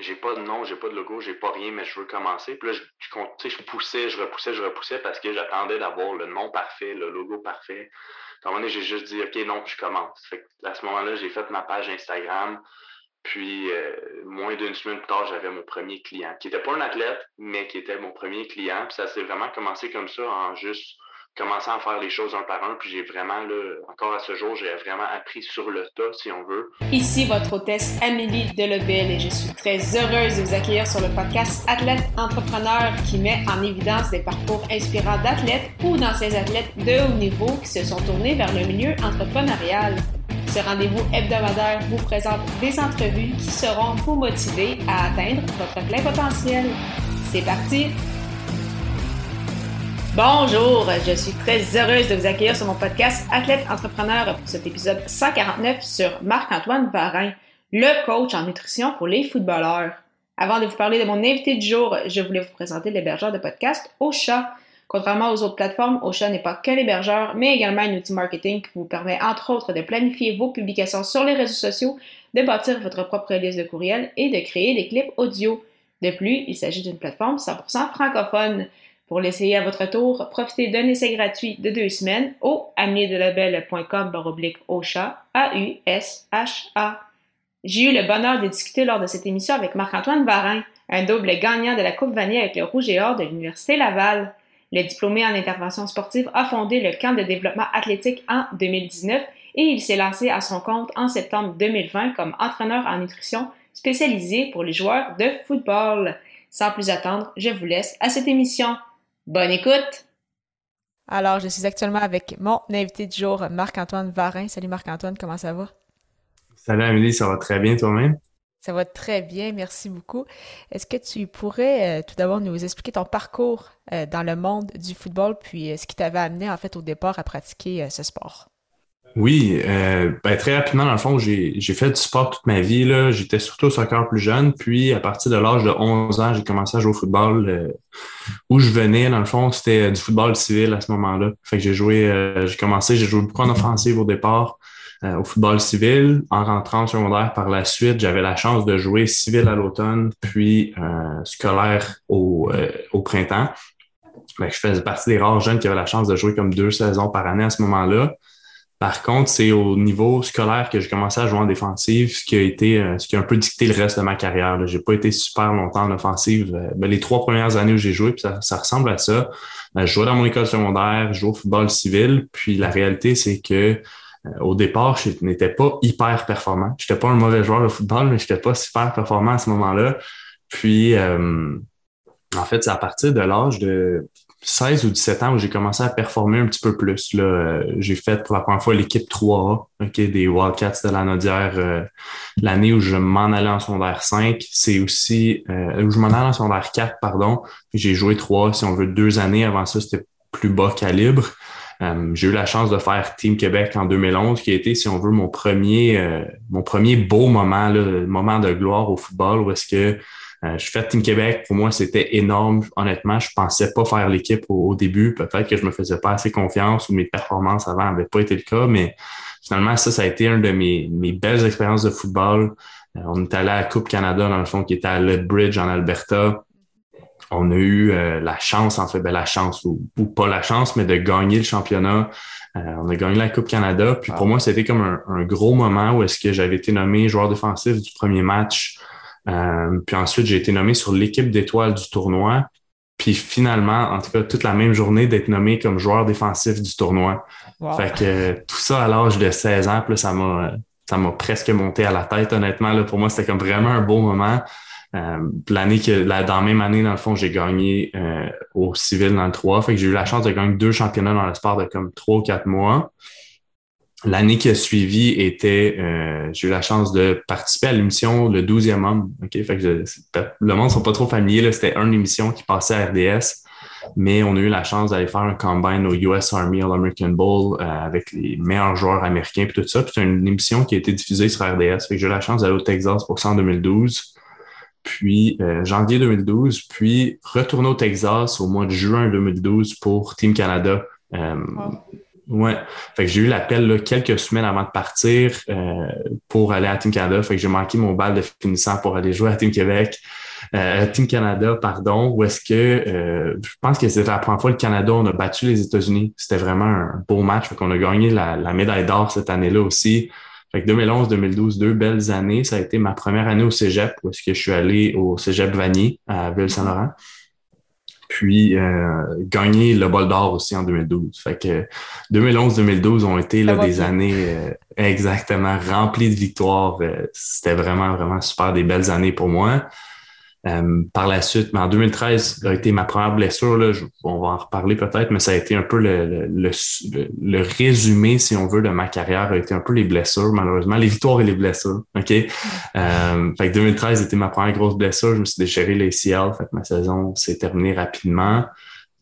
j'ai pas de nom, j'ai pas de logo, j'ai pas rien, mais je veux commencer. Puis là, je, je, poussais, je repoussais, je repoussais parce que j'attendais d'avoir le nom parfait, le logo parfait. À un moment donné, j'ai juste dit, OK, non, je commence. Fait à ce moment-là, j'ai fait ma page Instagram. Puis, euh, moins d'une semaine plus tard, j'avais mon premier client, qui n'était pas un athlète, mais qui était mon premier client. Puis ça s'est vraiment commencé comme ça, en juste commençant à faire les choses un par un. Puis j'ai vraiment, là, encore à ce jour, j'ai vraiment appris sur le tas, si on veut. Ici votre hôtesse Amélie Delebel et je suis très heureuse de vous accueillir sur le podcast Athlète Entrepreneur qui met en évidence des parcours inspirants d'athlètes ou d'anciens athlètes de haut niveau qui se sont tournés vers le milieu entrepreneurial. Ce rendez-vous hebdomadaire vous présente des entrevues qui seront vous motiver à atteindre votre plein potentiel. C'est parti! Bonjour, je suis très heureuse de vous accueillir sur mon podcast Athlète Entrepreneur pour cet épisode 149 sur Marc-Antoine Varin, le coach en nutrition pour les footballeurs. Avant de vous parler de mon invité du jour, je voulais vous présenter l'hébergeur de podcast Ocha. Contrairement aux autres plateformes, Ocha n'est pas que l'hébergeur, mais également un outil marketing qui vous permet entre autres de planifier vos publications sur les réseaux sociaux, de bâtir votre propre liste de courriels et de créer des clips audio. De plus, il s'agit d'une plateforme 100% francophone. Pour l'essayer à votre tour, profitez d'un essai gratuit de deux semaines au amiedelabel.com baroblique Ocha, A-U-S-H-A. J'ai eu le bonheur de discuter lors de cette émission avec Marc-Antoine Varin, un double gagnant de la Coupe Vanier avec le Rouge et Or de l'Université Laval. Le diplômé en intervention sportive a fondé le camp de développement athlétique en 2019 et il s'est lancé à son compte en septembre 2020 comme entraîneur en nutrition spécialisé pour les joueurs de football. Sans plus attendre, je vous laisse à cette émission. Bonne écoute! Alors, je suis actuellement avec mon invité du jour, Marc-Antoine Varin. Salut Marc-Antoine, comment ça va? Salut Amélie, ça va très bien toi-même? Ça va très bien, merci beaucoup. Est-ce que tu pourrais euh, tout d'abord nous expliquer ton parcours euh, dans le monde du football, puis euh, ce qui t'avait amené en fait au départ à pratiquer ce sport? Oui, ben, très rapidement, dans le fond, j'ai fait du sport toute ma vie. J'étais surtout au soccer plus jeune. Puis, à partir de l'âge de 11 ans, j'ai commencé à jouer au football. où je venais, dans le fond, c'était du football civil à ce moment-là. Fait que j'ai joué, j'ai commencé, j'ai joué beaucoup en offensive au départ. Euh, au football civil. En rentrant au secondaire par la suite, j'avais la chance de jouer civil à l'automne, puis euh, scolaire au, euh, au printemps. je faisais partie des rares jeunes qui avaient la chance de jouer comme deux saisons par année à ce moment-là. Par contre, c'est au niveau scolaire que j'ai commencé à jouer en défensive, ce qui a été, ce qui a un peu dicté le reste de ma carrière. J'ai pas été super longtemps en offensive. Ben, les trois premières années où j'ai joué, puis ça, ça, ressemble à ça. Ben, je jouais dans mon école secondaire, je jouais au football civil, puis la réalité, c'est que euh, au départ, je n'étais pas hyper performant. Je n'étais pas un mauvais joueur de football, mais je n'étais pas super performant à ce moment-là. Puis, euh, en fait, c'est à partir de l'âge de 16 ou 17 ans où j'ai commencé à performer un petit peu plus. Euh, j'ai fait pour la première fois l'équipe 3A des Wildcats de la Nodière l'année où je m'en allais en secondaire 5. C'est aussi où je m'en allais en secondaire 4, pardon. J'ai joué 3, si on veut, deux années. Avant ça, c'était plus bas calibre. Euh, j'ai eu la chance de faire Team Québec en 2011, qui a été, si on veut, mon premier, euh, mon premier beau moment, le moment de gloire au football, où est-ce que euh, je fais Team Québec. Pour moi, c'était énorme. Honnêtement, je pensais pas faire l'équipe au, début. Peut-être que je me faisais pas assez confiance ou mes performances avant n'avaient pas été le cas, mais finalement, ça, ça a été une de mes, mes belles expériences de football. on est allé à la Coupe Canada, dans le fond, qui était à Lethbridge, en Alberta on a eu euh, la chance, en fait, ben, la chance ou, pas la chance, mais de gagner le championnat. Euh, on a gagné la Coupe Canada. Puis pour moi, c'était comme un, gros moment où est-ce que j'avais été nommé joueur défensif du premier match. Euh, puis ensuite, j'ai été nommé sur l'équipe d'étoiles du tournoi. Puis finalement, en tout cas, toute la même journée, d'être nommé comme joueur défensif du tournoi. Fait que tout ça à l'âge de 16 ans, puis ça m'a ça m'a presque monté à la tête, honnêtement. Là, pour moi, c'était comme vraiment un beau moment. Euh, l'année que la, dans la même année, dans le fond, j'ai gagné euh, au civil dans le 3. Fait que j'ai eu la chance de gagner deux championnats dans le sport de comme trois ou quatre mois. L'année qui a suivi était, euh, j'ai eu la chance de participer à l'émission Le 12e homme. OK? Fait que le monde ne sont pas trop familiers. C'était une émission qui passait à RDS, mais on a eu la chance d'aller faire un combine au US Army All-American Bowl avec les meilleurs joueurs américains et tout ça. C'est une émission qui a été diffusée sur RDS. Fait que j'ai eu la chance d'aller au Texas pour ça en 2012 puis euh, janvier 2012, puis retourner au Texas au mois de juin 2012 pour Team Canada. Euh, Ouais. Fait que j'ai eu l'appel quelques semaines avant de partir euh, pour aller à Team Canada. Fait que j'ai manqué mon bal de finissant pour aller jouer à Team Québec. Euh, Team Canada, pardon, où est-ce que euh, je pense que c'était la première fois le Canada, on a battu les États-Unis. C'était vraiment un beau match. Fait qu'on a gagné la, la médaille d'or cette année-là aussi. Fait que 2011-2012, deux belles années. Ça a été ma première année au Cégep, où est-ce que je suis allé au Cégep Vanier à Ville-Saint-Laurent puis euh, gagner le bol d'or aussi en 2012. Fait que 2011-2012 ont été là, des années euh, exactement remplies de victoires. Euh, c'était vraiment, vraiment super des belles années pour moi. Euh, par la suite, mais en 2013 a été ma première blessure. Là, on va en reparler peut-être, mais ça a été un peu le, le, le, résumé, si on veut, de ma carrière, a été un peu les blessures, malheureusement, les victoires et les blessures. OK? Euh, fait que 2013 était ma première grosse blessure. Je me suis déchiré l'ACL, fait que ma saison s'est terminée rapidement.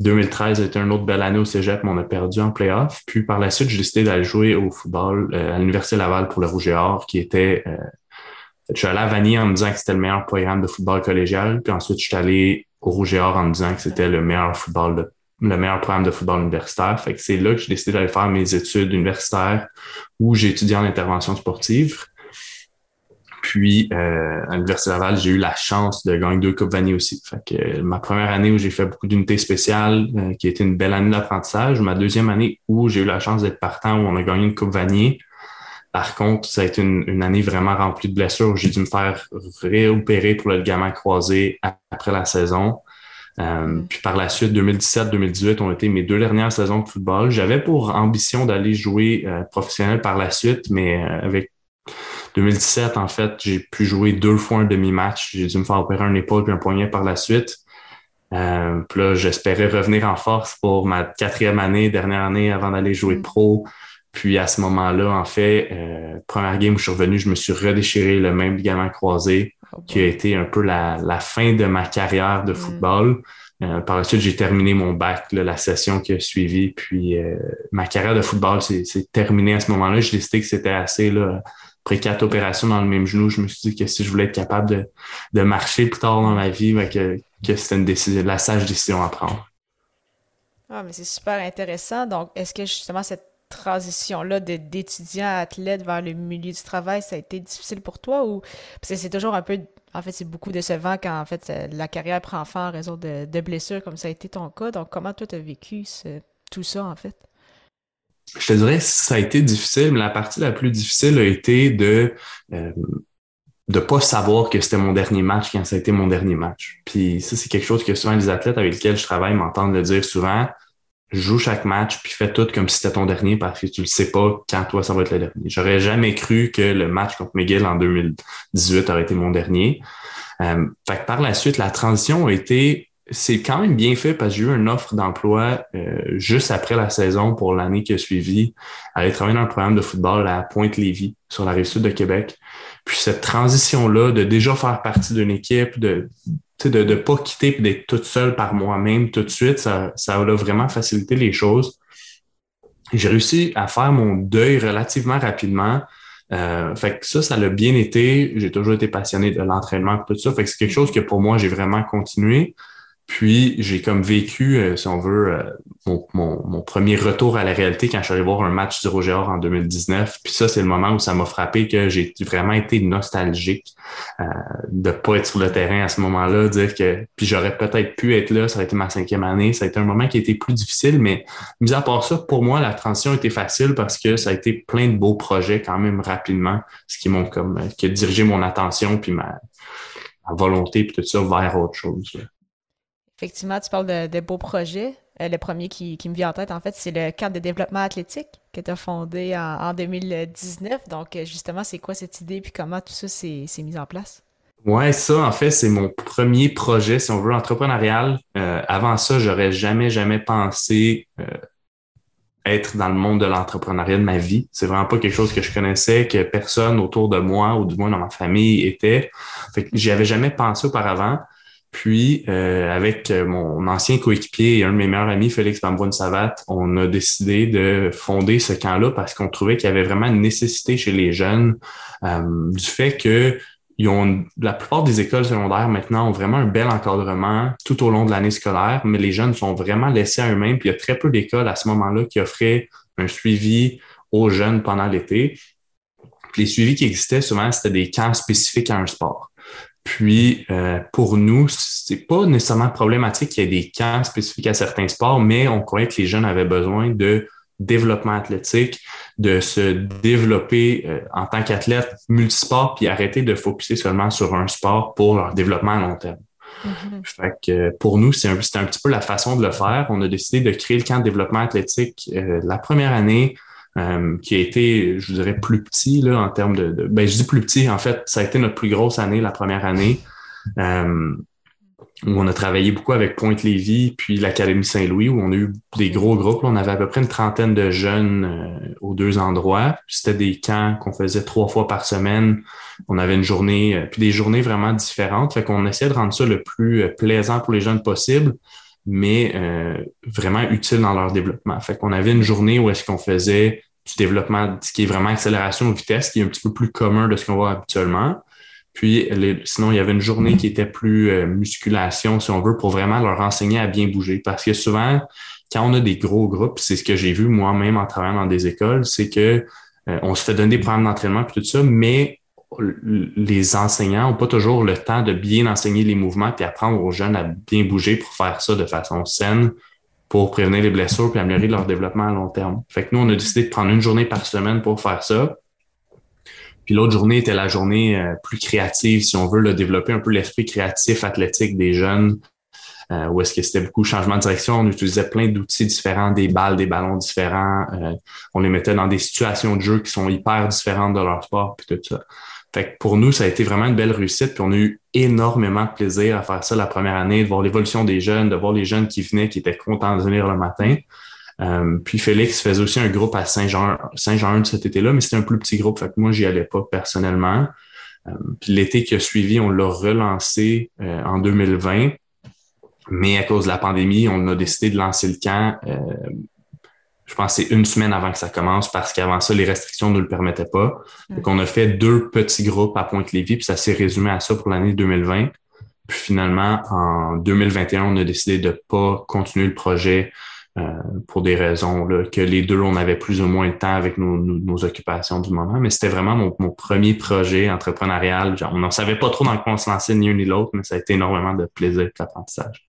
2013 a été une autre belle année au Cégep, mais on a perdu en playoff. Puis par la suite, j'ai décidé d'aller jouer au football euh, à l'Université Laval pour le Rouge et Or, qui était euh, je suis allé à Vanier en me disant que c'était le meilleur programme de football collégial. Puis ensuite, je suis allé au Rouge et Or en me disant que c'était le meilleur football de, le meilleur programme de football universitaire. Fait que c'est là que j'ai décidé d'aller faire mes études universitaires où j'ai étudié en intervention sportive. Puis, euh, à l'Université Laval, j'ai eu la chance de gagner deux Coupes Vanier aussi. Fait que euh, ma première année où j'ai fait beaucoup d'unités spéciales, euh, qui a été une belle année d'apprentissage. Ma deuxième année où j'ai eu la chance d'être partant, où on a gagné une Coupe Vanier. Par contre, ça a été une, année vraiment remplie de blessures. J'ai dû me faire réopérer pour le ligament croisé après la saison. Euh, mm. puis par la suite, 2017-2018 ont été mes deux dernières saisons de football. J'avais pour ambition d'aller jouer euh, professionnel par la suite, mais euh, avec 2017, en fait, j'ai pu jouer deux fois un demi-match. J'ai dû me faire opérer un épaule et un poignet par la suite. Puis là, j'espérais revenir en force pour ma quatrième année, dernière année avant d'aller jouer mm. pro. Puis à ce moment-là, en fait, euh, première game où je suis revenu, je me suis redéchiré le même ligament croisé, oh qui a été un peu la, la fin de ma carrière de mm. football. Euh, par la suite, j'ai terminé mon bac, la session qui a suivi. Puis euh, ma carrière de football s'est terminée à ce moment-là. J'ai décidé que c'était assez là. Après quatre opérations dans le même genou, je me suis dit que si je voulais être capable de, de marcher plus tard dans ma vie, ben que, que c'était une décision, la sage décision à prendre. Ah, mais c'est super intéressant. Donc, est-ce que justement cette transition-là d'étudiant à athlète vers le milieu du travail, ça a été difficile pour toi ou parce que c'est toujours un peu en fait c'est beaucoup décevant quand en fait la carrière prend fin en raison de, blessures comme ça a été ton cas. Donc comment toi tu as vécu tout ça en fait? Je te dirais ça a été difficile, mais la partie la plus difficile a été de euh, de pas savoir que c'était mon dernier match quand ça a été mon dernier match. Puis ça, c'est quelque chose que souvent les athlètes avec lesquels je travaille m'entendent le dire souvent joue chaque match puis fais tout comme si c'était ton dernier parce que tu le sais pas quand toi ça va être le dernier. J'aurais jamais cru que le match contre McGill en 2018 aurait été mon dernier. Euh, fait que par la suite, la transition a été, c'est quand même bien fait parce que j'ai eu une offre d'emploi euh, juste après la saison pour l'année qui a suivi, aller travailler dans un programme de football à Pointe-Lévis sur la rive sud de Québec. Puis cette transition-là de déjà faire partie d'une équipe, de de ne pas quitter et d'être toute seule par moi-même tout de suite, ça, ça a vraiment facilité les choses. J'ai réussi à faire mon deuil relativement rapidement. Euh, fait que ça, ça l'a bien été. J'ai toujours été passionné de l'entraînement tout ça. Fait que c'est quelque chose que pour moi, j'ai vraiment continué. Puis j'ai comme vécu, euh, si on veut, euh, mon, mon, premier retour à la réalité quand je suis allé voir un match du Roger en 2019. Puis ça, c'est le moment où ça m'a frappé que j'ai vraiment été nostalgique euh, de pas être sur le terrain à ce moment-là, dire que puis j'aurais peut-être pu être là, ça a été ma cinquième année. Ça a été un moment qui a été plus difficile, mais mis à part ça, pour moi, la transition a été facile parce que ça a été plein de beaux projets quand même rapidement, ce qui m'ont comme euh, qui a dirigé mon attention puis ma, ma volonté puis tout ça vers autre chose. Effectivement, tu parles de, beaux projets. Euh, le premier qui, me vient en tête, en fait, c'est le cadre de développement athlétique que tu as fondé en, 2019. Donc, euh, justement, c'est quoi cette idée puis comment tout ça s'est mis en place? Ouais, ça, en fait, c'est mon premier projet, si on veut, entrepreneurial. Euh, avant ça, j'aurais jamais, jamais pensé être dans le monde de l'entrepreneuriat de ma vie. C'est vraiment pas quelque chose que je connaissais, que personne autour de moi ou du moins dans ma famille était. Fait que j'y avais jamais pensé auparavant. Puis, euh, avec euh, mon ancien coéquipier et un de mes meilleurs amis, Félix Bamboine Savat, on a décidé de fonder ce camp-là parce qu'on trouvait qu'il y avait vraiment une nécessité chez les jeunes euh, du fait que ils ont, la plupart des écoles secondaires maintenant ont vraiment un bel encadrement tout au long de l'année scolaire, mais les jeunes sont vraiment laissés à eux-mêmes. Puis il y a très peu d'écoles à ce moment-là qui offraient un suivi aux jeunes pendant l'été. Les suivis qui existaient souvent, c'était des camps spécifiques à un sport. Puis, euh, pour nous, c'est pas nécessairement problématique qu'il y ait des camps spécifiques à certains sports, mais on croyait que les jeunes avaient besoin de développement athlétique, de se développer euh, en tant qu'athlète multisport, puis arrêter de focuser seulement sur un sport pour leur développement à long terme. Mm-hmm. Fait que pour nous, c'est un, un, petit peu la façon de le faire. On a décidé de créer le camp de développement athlétique euh, la première année euh, qui a été, je dirais, plus petit là, en termes de, Ben, je dis plus petit, en fait, ça a été notre plus grosse année, la première année, euh, où on a travaillé beaucoup avec Pointe-Lévis, puis l'Académie Saint-Louis, où on a eu des gros groupes. on avait à peu près une trentaine de jeunes euh, aux deux endroits. C'était des camps qu'on faisait trois fois par semaine. On avait une journée, puis des journées vraiment différentes. Fait qu'on essayait de rendre ça le plus plaisant pour les jeunes possible mais vraiment utile dans leur développement. Fait qu'on avait une journée où est-ce qu'on faisait du développement, ce qui est vraiment accélération de vitesse, qui est un petit peu plus commun de ce qu'on voit habituellement. Puis sinon, il y avait une journée qui était plus euh, musculation, si on veut, pour vraiment leur enseigner à bien bouger. Parce que souvent, quand on a des gros groupes, c'est ce que j'ai vu moi-même en travaillant dans des écoles, c'est que euh, on se fait donner des programmes d'entraînement et tout ça, mais les enseignants n'ont pas toujours le temps de bien enseigner les mouvements et apprendre aux jeunes à bien bouger pour faire ça de façon saine pour prévenir les blessures et améliorer leur développement à long terme. Fait que nous, on a décidé de prendre une journée par semaine pour faire ça. Puis l'autre journée était la journée euh, plus créative, si on veut, le développer un peu l'esprit créatif, athlétique des jeunes, euh, où est-ce que c'était beaucoup changement de direction. On utilisait plein d'outils différents, des balles, des ballons différents. Euh, on les mettait dans des situations de jeu qui sont hyper différentes de leur sport, puis tout ça. Fait que pour nous, ça a été vraiment une belle réussite. Puis on a eu énormément de plaisir à faire ça la première année, de voir l'évolution des jeunes, de voir les jeunes qui venaient, qui étaient contents de venir le matin. Euh, puis Félix faisait aussi un groupe à Saint-Jean, Saint-Jean cet été-là, mais c'était un plus petit groupe. Fait que moi, j'y allais pas personnellement. Euh, l'été qui a suivi, on l'a relancé euh, en 2020. Mais à cause de la pandémie, on a décidé de lancer le camp je pense que c'est une semaine avant que ça commence parce qu'avant ça, les restrictions ne le permettaient pas. Donc, on a fait deux petits groupes à Pointe-Lévis, puis ça s'est résumé à ça pour l'année 2020. Puis finalement, en 2021, on a décidé de pas continuer le projet euh, pour des raisons là, que les deux, on avait plus ou moins le temps avec nos, nos, occupations du moment. Mais c'était vraiment mon, mon, premier projet entrepreneurial. on n'en savait pas trop dans quoi on se lançait ni un ni l'autre, mais ça a été énormément de plaisir et d'apprentissage.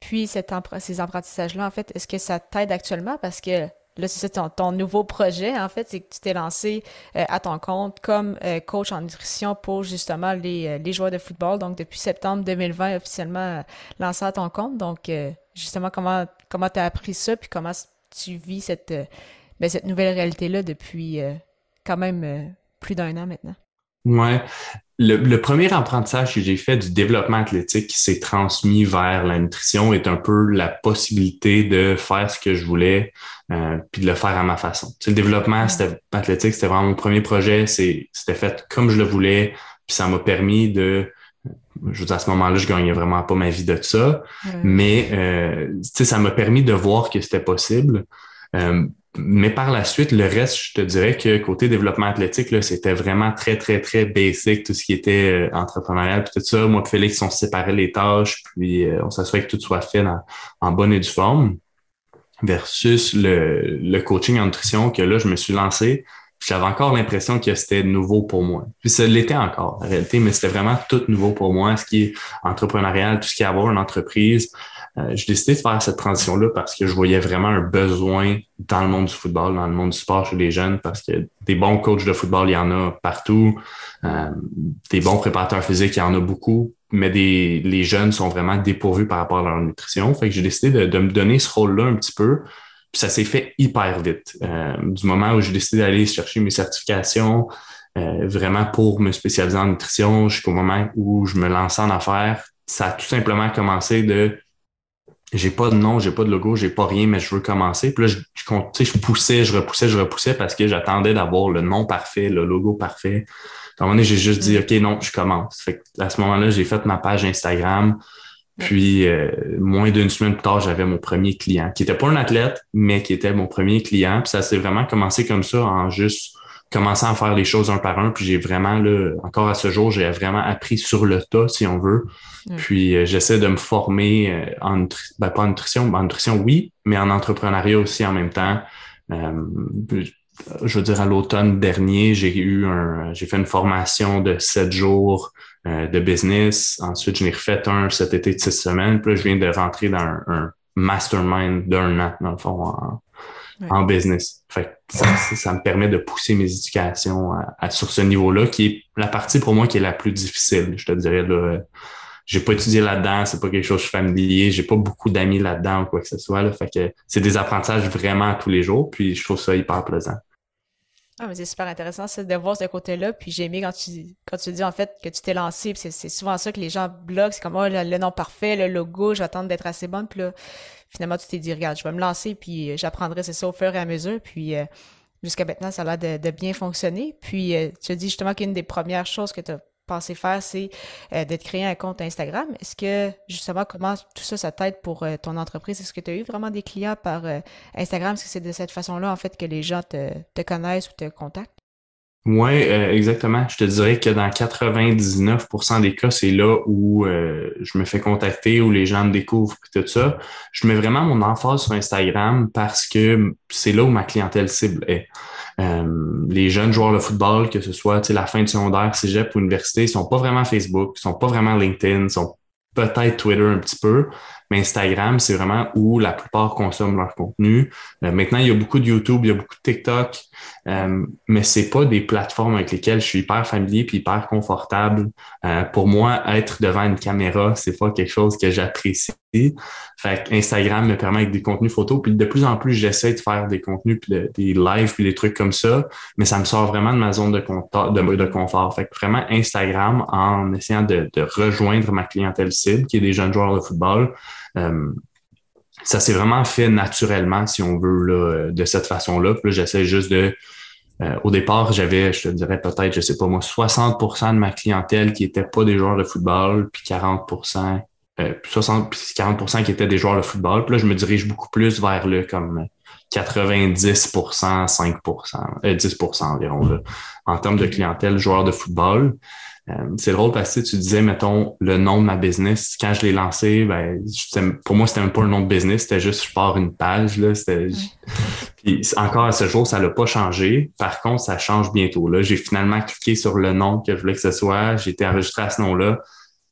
Puis ces apprentissages-là, en fait, est-ce que ça t'aide actuellement? Parce que là, c'est ça ton, nouveau projet, en fait, c'est que tu t'es lancé euh, à ton compte comme euh, coach en nutrition pour justement les, euh, les, joueurs de football. Donc, depuis septembre 2020, officiellement lancé à ton compte. Donc, justement, comment comment as appris ça? Puis comment tu vis cette, ben, cette nouvelle réalité-là depuis quand même plus d'un an maintenant? Ouais. Le, premier apprentissage que j'ai fait du développement athlétique qui s'est transmis vers la nutrition est un peu la possibilité de faire ce que je voulais euh, puis de le faire à ma façon. le développement c'était athlétique, c'était vraiment mon premier projet. C'était fait comme je le voulais, puis ça m'a permis de je veux dire, à ce moment-là, je gagnais vraiment pas ma vie de ça, mais euh, ça m'a permis de voir que c'était possible. Euh, mais par la suite, le reste, je te dirais que côté développement athlétique, là, c'était vraiment très, très, très basic, tout ce qui était euh, entrepreneurial, puis tout ça. Moi et Félix, on séparait les tâches, puis euh, on s'assurait que tout soit fait en bonne et due forme. Versus le, le coaching en nutrition, que là, je me suis lancé. J'avais encore l'impression que c'était nouveau pour moi. Puis ça l'était encore, en réalité, mais c'était vraiment tout nouveau pour moi, ce qui est entrepreneurial, tout ce qui est avoir une entreprise. Euh, j'ai décidé de faire cette transition-là parce que je voyais vraiment un besoin dans le monde du football, dans le monde du sport chez les jeunes, parce que des bons coachs de football, il y en a partout. Euh, des bons préparateurs physiques, il y en a beaucoup, mais des, les jeunes sont vraiment dépourvus par rapport à leur nutrition. Fait que j'ai décidé de, me donner ce rôle-là un petit peu. Puis ça s'est fait hyper vite. Euh, du moment où j'ai décidé d'aller chercher mes certifications, vraiment pour me spécialiser en nutrition, jusqu'au moment où je me lançais en affaires, ça a tout simplement commencé de j'ai pas de nom, j'ai pas de logo, j'ai pas rien, mais je veux commencer. Puis là, je, je, je poussais, je repoussais, je repoussais parce que j'attendais d'avoir le nom parfait, le logo parfait. À un moment donné, j'ai juste dit, mm. OK, non, je commence. Fait à ce moment-là, j'ai fait ma page Instagram. Puis, euh, moins d'une semaine plus tard, j'avais mon premier client, qui était pas un athlète, mais qui était mon premier client. Puis ça s'est vraiment commencé comme ça, en juste commençant à faire les choses un par un. Puis j'ai vraiment, là, encore à ce jour, j'ai vraiment appris sur le tas, si on veut. Mm. Puis euh, j'essaie de me former euh, en ben, pas en nutrition, en nutrition oui, mais en entrepreneuriat aussi en même temps. je veux dire, à l'automne dernier, j'ai eu un, j'ai fait une formation de sept jours de business. Ensuite, je n'ai refait un cet été de six semaines. Puis là, je viens de rentrer dans un, mastermind d'un an, dans le fond, en, en business. Ça, me permet de pousser mes éducations sur ce niveau-là, qui est la partie pour moi qui est la plus difficile. Je te dirais là, j'ai pas étudié là-dedans, c'est pas quelque chose que je familier, j'ai pas beaucoup d'amis là-dedans ou quoi que ce soit. Fait que c'est des apprentissages vraiment tous les jours, puis je trouve ça hyper plaisant. Ah, mais c'est super intéressant de voir ce côté-là. Puis j'ai aimé quand tu, quand tu dis en fait que tu t'es lancé. Puis c'est souvent ça que les gens bloquent. C'est comme oh, le, nom parfait, le logo, je vais attendre d'être assez bonne. Puis là, finalement, tu t'es dit, regarde, je vais me lancer, puis j'apprendrai, c'est ça, au fur et à mesure. Puis euh, jusqu'à maintenant, ça a l'air de, bien fonctionner. Puis euh, tu as dit justement qu'une des premières choses que tu as pensé faire, c'est euh, d'être créé un compte Instagram. Est-ce que, justement, comment tout ça, ça t'aide pour euh, ton entreprise? Est-ce que tu as eu vraiment des clients par euh, Instagram? Est-ce que c'est de cette façon-là, en fait, que les gens te, te connaissent ou te contactent? Oui, exactement. Je te dirais que dans 99% des cas, c'est là où je me fais contacter, où les gens me découvrent et tout ça. Je mets vraiment mon emphase sur Instagram parce que c'est là où ma clientèle cible est. Euh, les jeunes joueurs de football, que ce soit la fin de secondaire, cégep ou université, ils sont pas vraiment Facebook, ils sont pas vraiment LinkedIn, ils sont peut-être Twitter un petit peu, mais Instagram, c'est vraiment où la plupart consomment leur contenu. Euh, maintenant, il y a beaucoup de YouTube, il y a beaucoup de TikTok, euh, mais c'est pas des plateformes avec lesquelles je suis hyper familier puis hyper confortable. Euh, pour moi, être devant une caméra, c'est pas quelque chose que j'apprécie. Fait Instagram me permet avec des contenus photos, puis de plus en plus, j'essaie de faire des contenus, puis des lives, puis des trucs comme ça, mais ça me sort vraiment de ma zone de, de, de confort. Fait que vraiment, Instagram, en essayant de, de rejoindre ma clientèle cible, qui est des jeunes joueurs de football, euh, ça s'est vraiment fait naturellement, si on veut, là, de cette façon-là. Puis là, j'essaie juste de. Euh, au départ, j'avais, je te dirais peut-être, je sais pas moi, 60% de ma clientèle qui n'était pas des joueurs de football, puis 40 euh, 60 puis 40 qui étaient des joueurs de football. Puis là, je me dirige beaucoup plus vers le comme 90% 5% 10% environ en termes de clientèle joueurs de football. Euh, c'est drôle parce que tu disais, mettons, le nom de ma business. Quand je l'ai lancé, ben, pour moi, c'était même pas un nom de business, c'était juste je pars une page. Là, Puis encore à ce jour, ça l'a pas changé. Par contre, ça change bientôt. Là, j'ai finalement cliqué sur le nom que je voulais que ce soit. J'ai été enregistré à ce nom-là.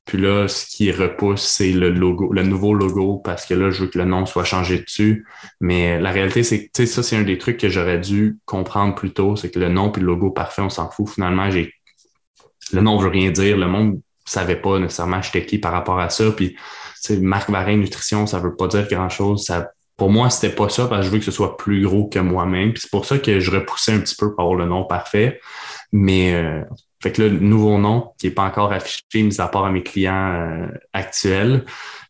Puis là, ce qui repousse, c'est le logo, le nouveau logo, parce que là, je veux que le nom soit changé dessus. Mais la réalité, c'est que ça, c'est un des trucs que j'aurais dû comprendre plus tôt, c'est que le nom puis le logo parfait, on s'en fout. Finalement, j'ai le nom veut rien dire. Le monde savait pas nécessairement j'étais qui par rapport à ça. Puis, Marc Varin Nutrition, ça veut pas dire grand-chose. Ça, pour moi, c'était pas ça parce que je veux que ce soit plus gros que moi-même. Puis c'est pour ça que je repoussais un petit peu pour avoir le nom parfait. Mais euh, fait que là, le nouveau nom qui est pas encore affiché, mis à part à mes clients euh, actuels.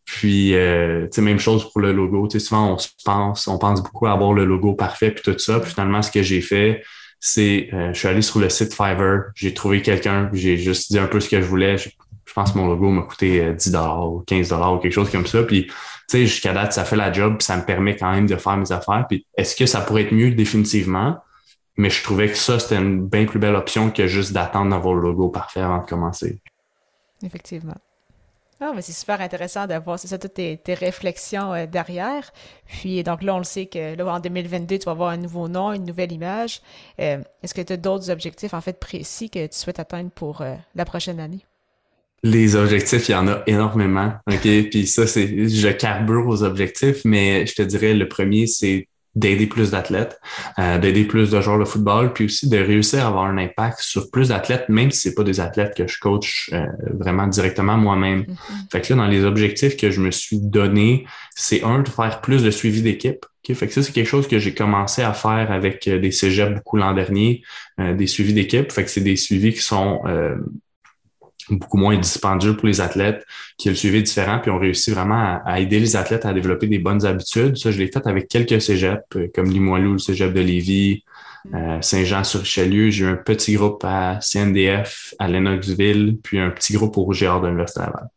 Puis, euh, même chose pour le logo. Tu sais, souvent, on se pense, on pense beaucoup à avoir le logo parfait puis tout ça. Puis finalement, ce que j'ai fait, c'est euh, je suis allé sur le site Fiverr, j'ai trouvé quelqu'un, j'ai juste dit un peu ce que je voulais. Je, pense que mon logo m'a coûté 10 euh, ou 15 ou quelque chose comme ça. Puis, tu sais, jusqu'à date, ça fait la job, puis ça me permet quand même de faire mes affaires. Puis, est-ce que ça pourrait être mieux définitivement? Mais je trouvais que ça, c'était une bien plus belle option que juste d'attendre d'avoir le logo parfait avant de commencer. Effectivement. Ah, mais c'est super intéressant d'avoir, toutes tes, réflexions euh, derrière. Puis, donc là, on le sait que là, en 2022, tu vas avoir un nouveau nom, une nouvelle image. Euh, est-ce que tu as d'autres objectifs, en fait, précis que tu souhaites atteindre pour euh, la prochaine année? Les objectifs, il y en a énormément. OK? Puis ça, c'est, je carbure aux objectifs, mais je te dirais, le premier, c'est d'aider plus d'athlètes, euh, d'aider plus de joueurs de football, puis aussi de réussir à avoir un impact sur plus d'athlètes, même si c'est pas des athlètes que je coach euh, vraiment directement moi-même. Mm-hmm. Fait que là, dans les objectifs que je me suis donné, c'est un de faire plus de suivi d'équipe. Fait que ça, c'est quelque chose que j'ai commencé à faire avec euh, des cégeps beaucoup l'an dernier, des suivis d'équipe. Fait que c'est des suivis qui sont beaucoup moins dispendieux pour les athlètes, qui ont le suivi différent, puis ont réussi vraiment à, aider les athlètes à développer des bonnes habitudes. Ça, je l'ai fait avec quelques cégeps, euh, comme Limoilou, le cégep de Lévis, euh, Saint-Jean-sur-Richelieu. J'ai eu un petit groupe à CNDF, à Lennoxville, puis un petit groupe au Rouge-et-Or de l'Université Laval.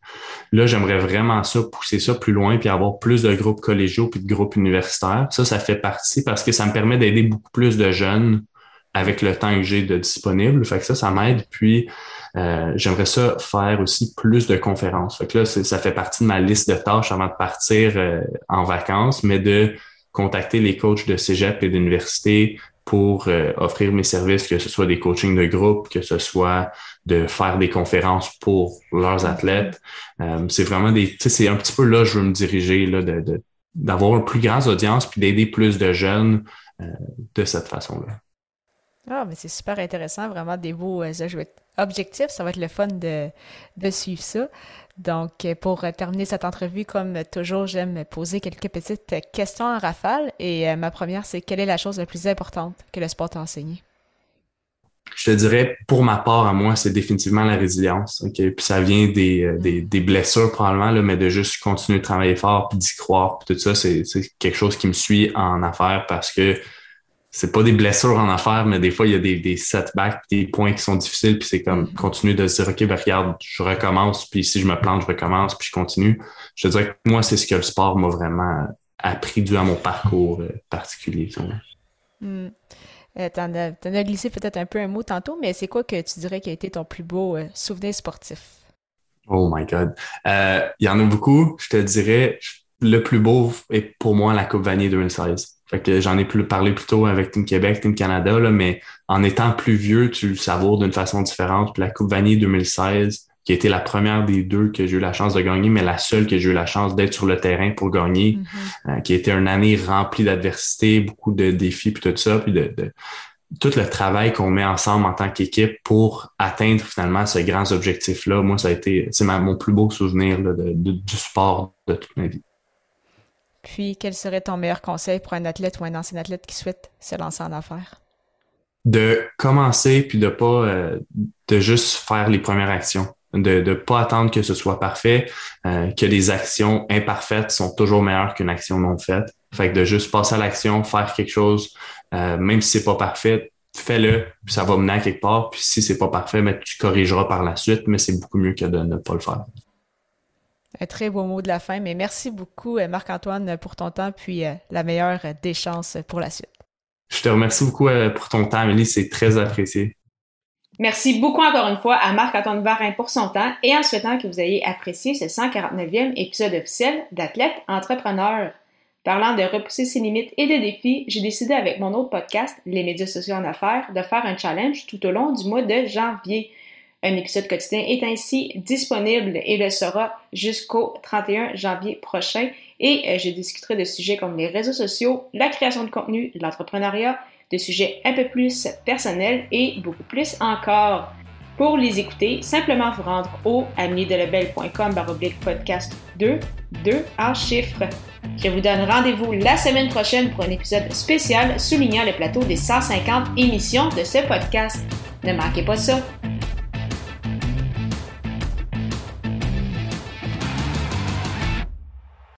Là, j'aimerais vraiment ça, pousser ça plus loin, puis avoir plus de groupes collégiaux, puis de groupes universitaires. Ça, ça fait partie parce que ça me permet d'aider beaucoup plus de jeunes avec le temps que j'ai de disponible. Fait que ça, ça m'aide. Puis, euh, j'aimerais ça faire aussi plus de conférences. Fait que là, ça fait partie de ma liste de tâches avant de partir euh, en vacances, mais de contacter les coachs de cégep et d'université pour euh, offrir mes services, que ce soit des coachings de groupe, que ce soit de faire des conférences pour leurs athlètes. Euh, c'est vraiment des, c'est un petit peu là je veux me diriger, là, de, d'avoir une plus grande audience puis d'aider plus de jeunes euh, de cette façon-là. Ah, mais c'est super intéressant, vraiment des beaux objectifs. Ça va être le fun de, de suivre ça. Donc, euh, pour euh, terminer cette entrevue, comme toujours, j'aime poser quelques petites questions en rafale. Et euh, ma première, c'est quelle est la chose la plus importante que le sport t'a enseigné? Je te dirais, pour ma part, à moi, c'est définitivement la résilience. Puis ça vient des, des, des, blessures probablement, là, mais de juste continuer de travailler fort, puis d'y croire, puis tout ça, c'est quelque chose qui me suit en affaires parce que c'est pas des blessures en affaires, mais des fois, il y a des, des setbacks, des points qui sont difficiles, puis c'est comme mm-hmm. continuer de se dire, OK, ben regarde, je recommence, puis si je me plante, je recommence, puis je continue. Je te dirais que moi, c'est ce que le sport m'a vraiment appris dû à mon parcours euh, particulier. Mm. Euh, t'en, as, as, glissé peut-être un peu un mot tantôt, mais c'est quoi que tu dirais qui a été ton plus beau euh, souvenir sportif? Oh my God. Il y en a beaucoup. Je te dirais, le plus beau est pour moi la Coupe Vanier 2016. Fait que j'en ai plus parlé plus tôt avec Team Québec, Team Canada, là, mais en étant plus vieux, tu le savoures d'une façon différente. Puis la Coupe Vanier 2016, qui a été la première des deux que j'ai eu la chance de gagner, mais la seule que j'ai eu la chance d'être sur le terrain pour gagner, mm-hmm. euh, qui a été une année remplie d'adversité, beaucoup de défis, puis tout ça, puis de, tout le travail qu'on met ensemble en tant qu'équipe pour atteindre finalement ce grand objectif-là. Moi, ça a été, c'est mon plus beau souvenir du sport de toute ma vie. Puis, quel serait ton meilleur conseil pour un athlète ou un ancien athlète qui souhaite se lancer en affaires? De commencer, puis de pas, euh, de juste faire les premières actions. De ne pas attendre que ce soit parfait, euh, que les actions imparfaites sont toujours meilleures qu'une action non faite. Fait que de juste passer à l'action, faire quelque chose, euh, même si c'est pas parfait, fais-le, puis ça va mener à quelque part. Puis si c'est pas parfait, mais tu corrigeras par la suite, mais c'est beaucoup mieux que de ne pas le faire. Un très beau mot de la fin, mais merci beaucoup, euh, Marc-Antoine, pour ton temps, puis euh, la meilleure des chances pour la suite. Je te remercie beaucoup euh, pour ton temps, Amélie, c'est très apprécié. Merci beaucoup encore une fois à Marc-Antoine Varin pour son temps et en souhaitant que vous ayez apprécié ce 149e épisode officiel d'Athlète Entrepreneur. Parlant de repousser ses limites et de défis, j'ai décidé avec mon autre podcast, Les médias sociaux en affaires, de faire un challenge tout au long du mois de janvier. Un épisode quotidien est ainsi disponible et le sera jusqu'au 31 janvier prochain. Et euh, je discuterai de sujets comme les réseaux sociaux, la création de contenu, l'entrepreneuriat, de sujets un peu plus personnels et beaucoup plus encore. Pour les écouter, simplement vous rendre au amiedelebel.com podcast 2, 2 en chiffres. Je vous donne rendez-vous la semaine prochaine pour un épisode spécial soulignant le plateau des 150 émissions de ce podcast. Ne manquez pas ça.